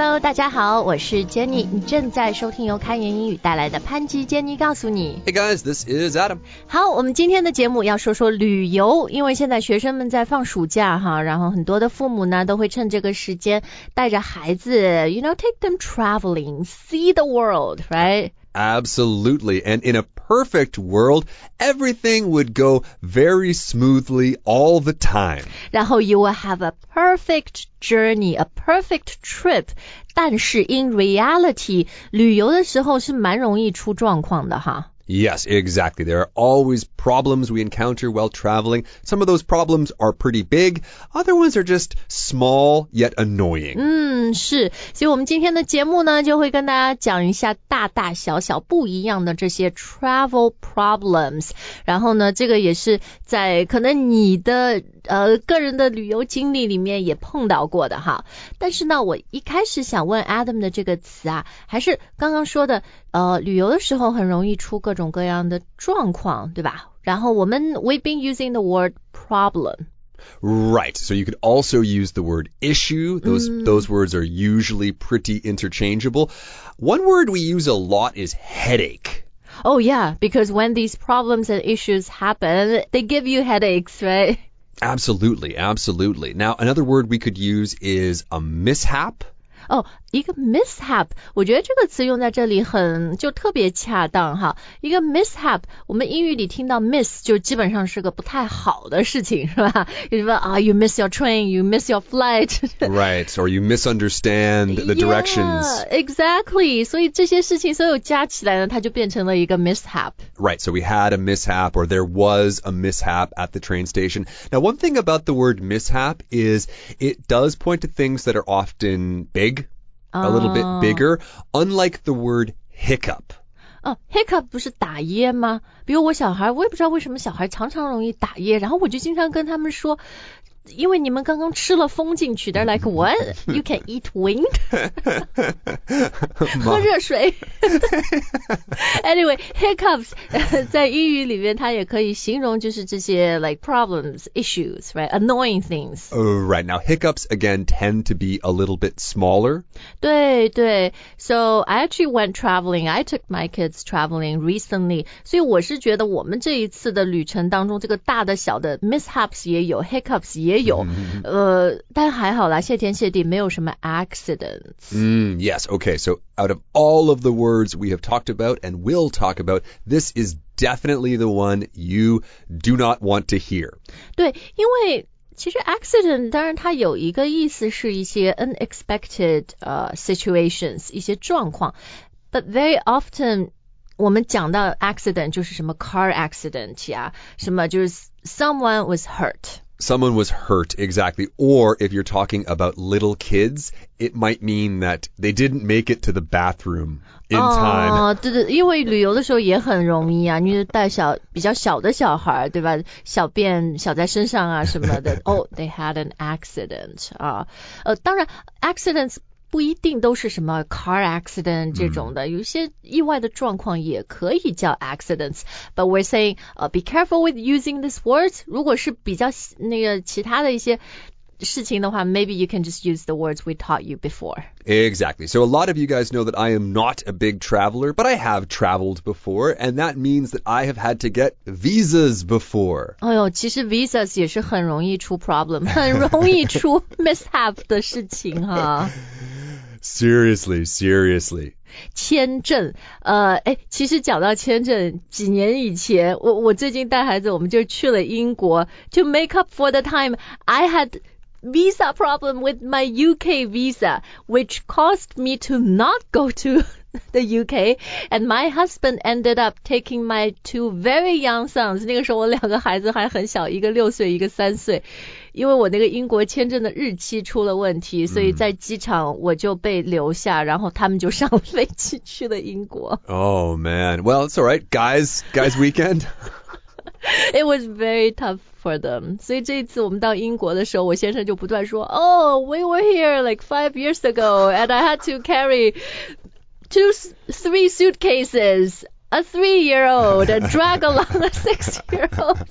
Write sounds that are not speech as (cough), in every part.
Hello，大家好，我是 Jenny，你正在收听由开言英语带来的潘吉 Jenny 告诉你。Hey guys，this is Adam。好，我们今天的节目要说说旅游，因为现在学生们在放暑假哈，然后很多的父母呢都会趁这个时间带着孩子，you know，take them traveling，see the world，right？Absolutely. And in a perfect world, everything would go very smoothly all the time. 然后 you will have a perfect journey, a perfect trip. 但是 in reality，旅游的时候是蛮容易出状况的哈。 Yes, exactly. There are always problems we encounter while traveling. Some of those problems are pretty big. Other ones are just small yet annoying. 嗯，是，所以我们今天的节目呢，就会跟大家讲一下大大小小不一样的这些 travel problems。然后呢，这个也是在可能你的呃个人的旅游经历里面也碰到过的哈。但是呢，我一开始想问 Adam 的这个词啊，还是刚刚说的， 呃，旅游的时候很容易出各种各样的状况，对吧？然后我们 we've been using the word problem。 Right. So you could also use the word issue. Those those words are usually pretty interchangeable. One word we use a lot is headache. Oh yeah, because when these problems and issues happen, they give you headaches, right? Absolutely, absolutely. Now, another word we could use is a mishap. 哦， 一个 mishap，我觉得这个词用在这里很就特别恰当哈。一个 mishap，我们英语里听到 miss 就基本上是个不太好的事情，是吧？比如说啊，you (laughs) miss your train，you miss your flight。 Right. Or you (laughs) misunderstand the directions. Yeah, exactly. 所以这些事情所有加起来呢，它就变成了一个 mishap。 Right. So we had a mishap or there was a mishap at the train station. Now, one thing about the word mishap is it does point to things that are often big, a little bit bigger, unlike the word hiccup. 哦，hiccup 不是打噎吗？比如我小孩，我也不知道为什么小孩常常容易打噎，然后我就经常跟他们说， 因为你们刚刚吃了风进去，they're like what? You can eat wind？喝热水。anyway, (laughs) (laughs) hiccups 呃(laughs) 在英语里面它也可以形容就是这些 like problems, issues, right? Annoying things. Oh, right. Now, hiccups again tend to be a little bit smaller. 对对，So I actually went traveling. I took my kids traveling recently. 所以我是觉得我们这一次的旅程当中，这个大的小的 mishaps 也有，hiccups 也 有，呃，但还好啦，谢天谢地，没有什么 accidents。 Mm, yes. Okay. So out of all of the words we have talked about and will talk about, this is definitely the one you do not want to hear. 对，因为其实 accident 当然它有一个意思是一些 unexpected 呃 situations 一些状况，but very often 我们讲到 accident 就是什么 car accident 呀，什么就是 someone was hurt。 Someone was hurt, exactly. Or if you're talking about little kids, it might mean that they didn't make it to the bathroom in time. 哦，对对，因为旅游的时候也很容易啊，你就带小比较小的小孩，对吧？小便小在身上啊什么的。哦、(laughs) t h e y had an accident 啊，呃，当然 accidents 不一定都是什么 car accident 这种的，有一些意外的状况也可以叫 accidents。But we're saying，呃、b e careful with using this words。如果是比较那个其他的一些事情的话，maybe you can just use the words we taught you before。 Exactly. So a lot of you guys know that I am not a big traveler, but I have traveled before, and that means that I have had to get visas before. 哎呦，其实 visas 也是很容易出 problem，很容易出 (laughs) mishap 的事情哈。 (laughs) Seriously, seriously. 签证，呃，哎，其实讲到签证，几年以前，我我最近带孩子，我们就去了英国，to make up for the time I had visa problem with my UK visa, which caused me to not go to (laughs) the UK, and my husband ended up taking my two very young sons. 那个时候我两个孩子还很小，一个六岁，一个三岁。 因为我那个英国签证的日期出了问题，所以在机场我就被留下，然后他们就上飞机去了英国。 Oh (laughs) man. Well, it's all right, guys. Guys weekend. (laughs) It was very tough for them. 所以这一次我们到英国的时候，我先生就不断说，Oh, we were here like five years ago, and I had to carry two, three suitcases. A three-year-old and drag along a six-year-old，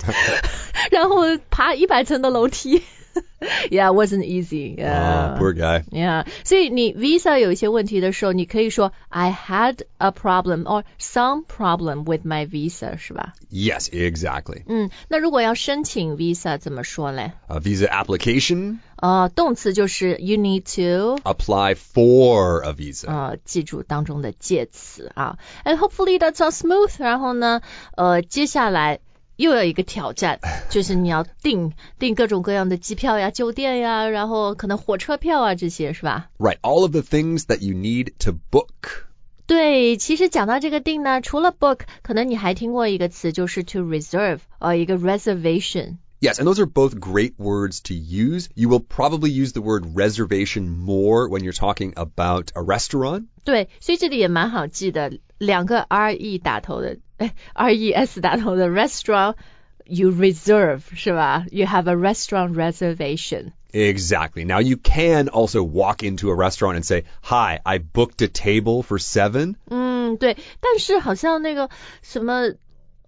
然后爬一百层的楼梯。 (laughs) (laughs) yeah, it wasn't easy. Yeah. Oh, poor guy. Yeah，所以你 visa 有一些问题的时候，你可以说 I had a problem or some problem with my visa，是吧？ Yes, exactly. 嗯，那如果要申请 visa 怎么说嘞？ A visa application, 呃，动词就是 you need to。 apply for a visa. 呃，记住当中的介词啊。And hopefully that's all smooth。然后呢，呃，接下来 又有一个挑战，就是你要订订各种各样的机票呀、酒店呀，然后可能火车票啊这些是吧？ Right, (laughs) all of the things that you need to book. 对，其实讲到这个订呢，除了 book，可能你还听过一个词，就是 to reserve，呃，一个 reservation。 Yes, and those are both great words to use. You will probably use the word reservation more when you're talking about a restaurant. 对，所以这里也蛮好记的，两个 R E 打头的，哎，R E S 打头的 restaurant。You reserve 是吧？You have a restaurant reservation。 Exactly. Now you can also walk into a restaurant and say, "Hi, I booked a table for 7." 嗯，对，但是好像那个什么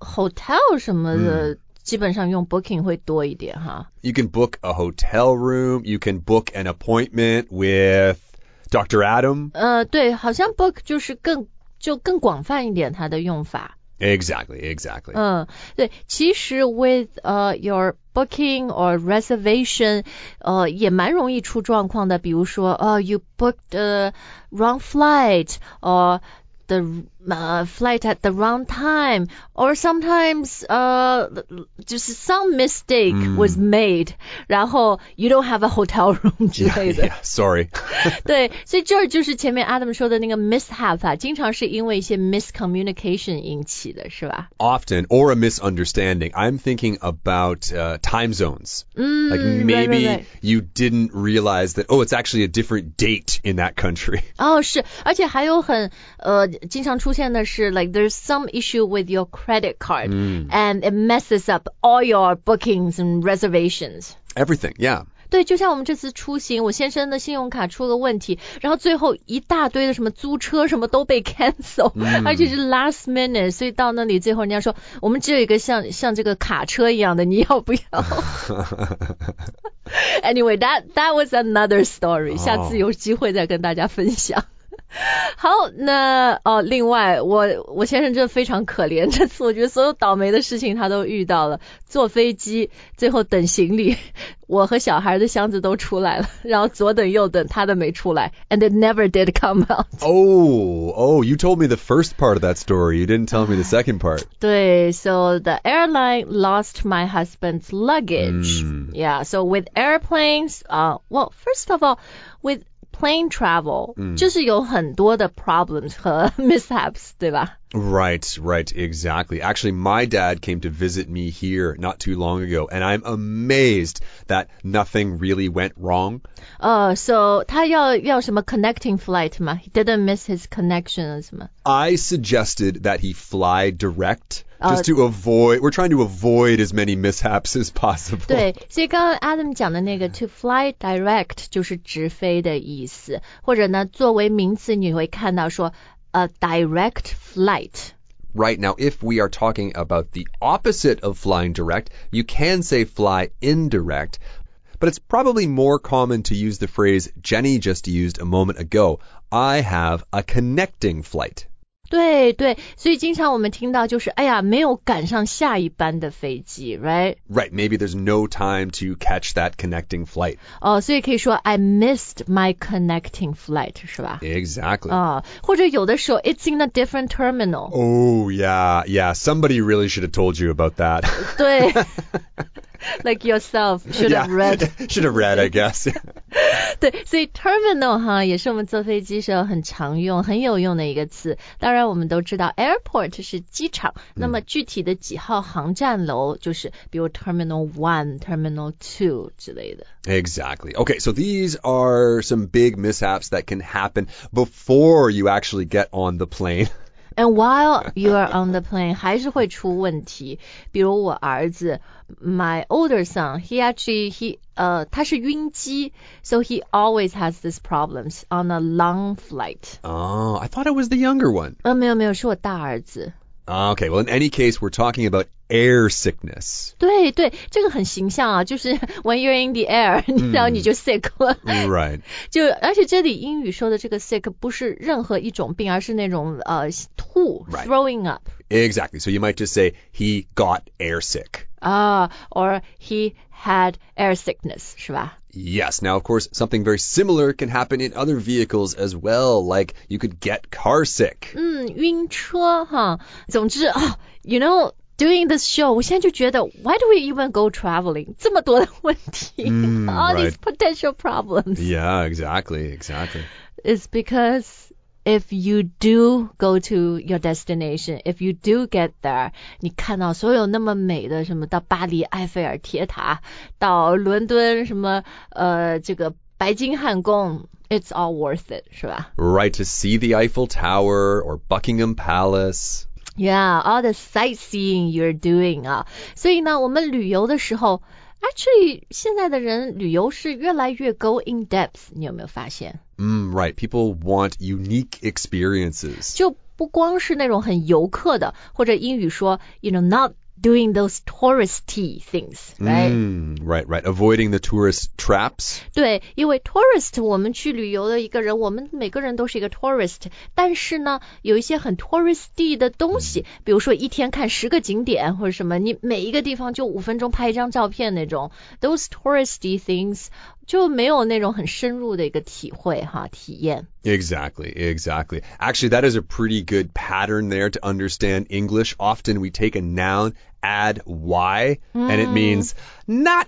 hotel 什么的， 基本上用 booking 会多一点哈。 You can book a hotel room, you can book an appointment with Dr. Adam. 呃，对，好像 book 就是更就更广泛一点它的用法。 Exactly, exactly. 嗯，对，其实 with 呃、your booking or reservation，呃，也蛮容易出状况的。比如说，呃、y o u booked the wrong flight or the uh, flight at the wrong time, or sometimes 呃、就是 some mistake was made，、然后 you don't have a hotel room (laughs) 之类的。 yeah, sorry. (laughs) 对，所以这儿就是前面 Adam 说的那个 mishap 啊，经常是因为一些 miscommunication 引起的，是吧？ Often, or a misunderstanding. I'm thinking about uh, time zones. like right, maybe right, right. you didn't realize that, oh, it's actually a different date in that country. (laughs) 哦，是，而且还有很呃经常出 现的是，like there's some issue with your credit card、and it messes up all your bookings and reservations。 Everything, yeah. 对，就像我们这次出行，我先生的信用卡出了问题，然后最后一大堆的什么租车什么都被 (laughs) cancel，、而且是 last minute，所以到那里最后人家说我们只有一个像像这个卡车一样的，你要不要？Anyway, (laughs) that (laughs) that was another story，、下次有机会再跟大家分享。 (laughs) 好，那哦，另外，我我先生真的非常可怜，这次我觉得所有倒霉的事情他都遇到了。坐飞机，最后等行李，我和小孩的箱子都出来了，然后左等右等，他的没出来，and it (laughs) never did come out。 Oh, oh, you told me the first part of that story. You didn't tell me the second part. (sighs) 对，so the airline lost my husband's luggage. Yeah, so with airplanes, uh, well, first of all, with plane travel，、就是有很多的 problems 和 (laughs) mishaps，对吧？ Right, right, exactly. Actually, my dad came to visit me here not too long ago, and I'm amazed that nothing really went wrong. 呃、s o 他要要什么 connecting flight 吗？He didn't miss his connection 什么？ I suggested that he fly direct just to avoid, we're trying to avoid as many mishaps as possible. 对，所以刚刚 Adam 讲的那个 to fly direct 就是直飞的意思，或者呢作为名词你会看到说 a direct flight。 Right now, if we are talking about the opposite of flying direct, you can say fly indirect, but it's probably more common to use the phrase Jenny just used a moment ago. I have a connecting flight. 对对，所以经常我们听到就是，哎呀，没有赶上下一班的飞机，right？ Right, maybe there's no time to catch that connecting flight. 哦，所以可以说 I missed my connecting flight，是吧？ Exactly. 啊，或者有的时候 it's in a different terminal， Oh, yeah, yeah. Somebody really should have told you about that. (laughs) 对 (laughs) ，like yourself (laughs) should yeah, have read。should (laughs) have read, I guess. 对，所以 terminal 哈也是我们坐飞机时候很常用、很有用的一个词。当然，我们都知道 airport 是机场，那么具体的几号航站楼就是比如 terminal one、terminal two 之类的。 Exactly. Okay, so these are some big mishaps that can happen before you actually get on the plane. And while you are on the plane，还是会出问题。比如我儿子，my older son，he actually he 呃他是晕机，so he always has these problems on a long flight。 Oh, I thought it was the younger one. 呃，没有没有，是我大儿子。 Okay, well, in any case, we're talking about air sickness. 对对，这个很形象啊，就是 (laughs) when you're in the air，、(laughs) 然后你就 sick 了。 Right. (laughs) 就而且这里英语说的这个 sick 不是任何一种病，而是那种呃 吐 Right. throwing up Exactly. So you might just say, he got air sick. 啊、or he had air sickness 是吧？ Yes. Now, of course, something very similar can happen in other vehicles as well. Like you could get car sick. 嗯，晕车哈。总之啊，you know。Doing this show，我现在就觉得，Why do we even go traveling？这么多的问题、嗯 (laughs) a l l these right. potential problems。 Yeah, exactly, exactly. is because if you do go to your destination, if you do get there，你看到所有那么美的什么到巴黎埃菲尔铁塔，到伦敦什么呃这个白金汉宫，it's all worth it，是吧 Right, to see the Eiffel Tower or Buckingham Palace. ？Yeah, all the sightseeing you're doing 啊，所以呢，我们旅游的时候。Actually，现在的人旅游是越来越 go in depth，你有没有发现？ Mm, right. People want unique experiences. 就不光是那种很游客的，或者英语说，you know not doing those touristy things，right？、 Mm, right, right. Avoiding the tourist traps. 对，因为 tourist 我们去旅游的一个人，我们每个人都是一个 tourist，但是呢，有一些很 touristy 的东西，比如说一天看十个景点或者什么，你每一个地方就五分钟拍一张照片那种，those touristy things 就没有那种很深入的一个体会哈体验。 Exactly, exactly. Actually, that is a pretty good pattern there to understand English. Often we take a noun, add y, and it means not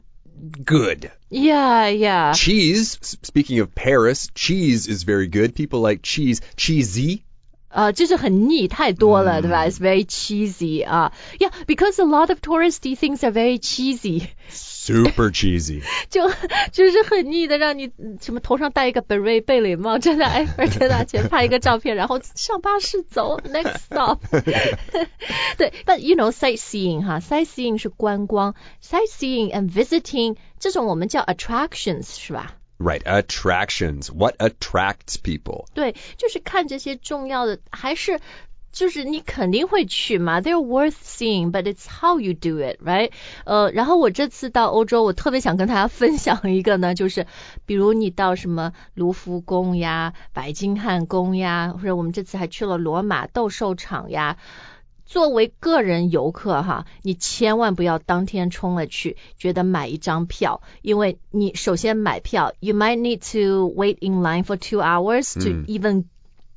good. Yeah, yeah. Cheese, s- speaking of Paris, cheese is very good. People like cheese. Cheesy. 呃，就是很腻，太多了，对吧？It's very cheesy 啊、Yeah, because a lot of touristy things are very cheesy， (laughs) Super cheesy. 就就是很腻的，让你嗯什么头上戴一个 beret 贝雷帽，站在埃菲尔铁塔前拍一个照片，然后上巴士走，next (laughs) stop 。对，but you (laughs) know sightseeing 哈，sightseeing 是观光，sightseeing and visiting 这种我们叫 attractions 是吧？ Right. Attractions. What attracts people? 对，就是看这些重要的，还是就是你肯定会去嘛，they're worth seeing, but it's how you do it, right？呃，然后我这次到欧洲，我特别想跟大家分享一个呢，就是比如你到什么卢浮宫呀、白金汉宫呀，或者我们这次还去了罗马斗兽场呀。 (laughs) 作为个人游客哈，你千万不要当天冲了去，觉得买一张票，因为你首先买票，you might need to wait in line for two hours to even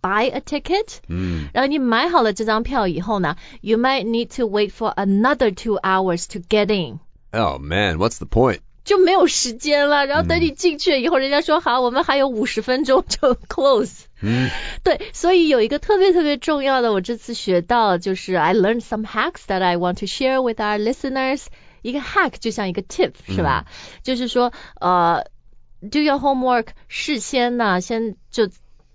buy a ticket。 Mm. 然后你买好了这张票以后呢，you might need to wait for another two hours to get in。 Oh man, what's the point? 就没有时间了，然后等你进去以后，人家说好，我们还有五十分钟就 close。Mm. 对，所以有一个特别特别重要的，我这次学到就是 I learned some hacks that I want to share with our listeners。一个 hack 就像一个 tip 是吧？就是说呃，do your homework，事先呢先就，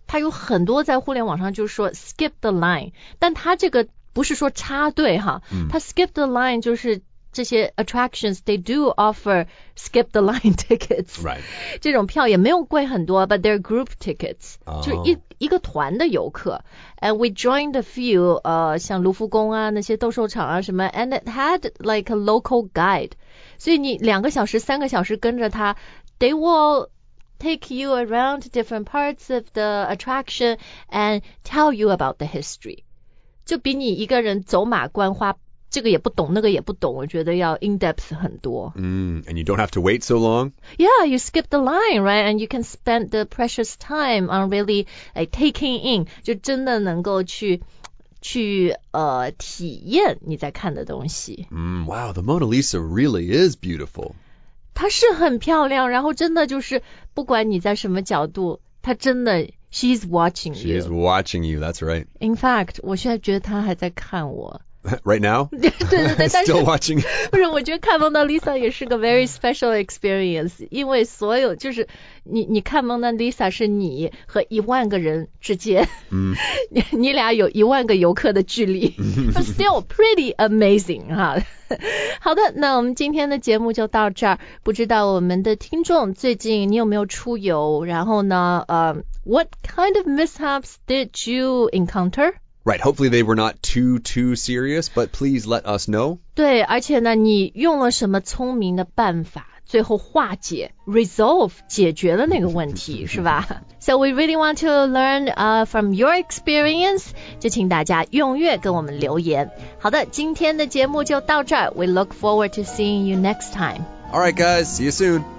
它有很多在互联网上就是说 skip the line，但它这个不是说插队哈，它 skip the line 就是。这些 attractions they do offer skip the line (laughs) tickets， Right. 这种票也没有贵很多，but they're group tickets，、哦就是一一个团的游客。And we joined a few，呃，像卢浮宫啊那些斗兽场啊什么，and it had like a local guide，所以你两个小时、三个小时跟着他，they will take you around different parts of the attraction and tell you about the history，就比你一个人走马观花。 这个也不懂，那个也不懂，我觉得要 in depth 很多。 Mm. And you don't have to wait so long. Yeah, you skip the line, right? And you can spend the precious time on really like taking in，就真的能够去去呃体验你在看的东西。 Mm, wow, the Mona Lisa really is beautiful. 它是很漂亮，然后真的就是不管你在什么角度，它真的 she's watching She is you. watching you. That's right. In fact，我现在觉得她还在看我。 (laughs) right now? 对(laughs) (laughs) 对对，但是 Still watching. 不是，我觉得看蒙娜丽莎也是个 very special experience，因为所有就是你你看蒙娜丽莎是你和一万个人之间，嗯你你俩有一万个游客的距离，but still pretty amazing 哈。好的，那我们今天的节目就到这儿。不知道我们的听众最近你有没有出游？然后呢，呃，what kind of mishaps did you encounter？ Right. Hopefully they were not too too serious, but please let us know. 对，而且呢，你用了什么聪明的办法，最后化解 resolve 解决了那个问题，是吧？So we really want to learn uh from your experience，就请大家踊跃跟我们留言。好的，今天的节目就到这儿。We look forward to seeing you next time. All right, guys. See you soon.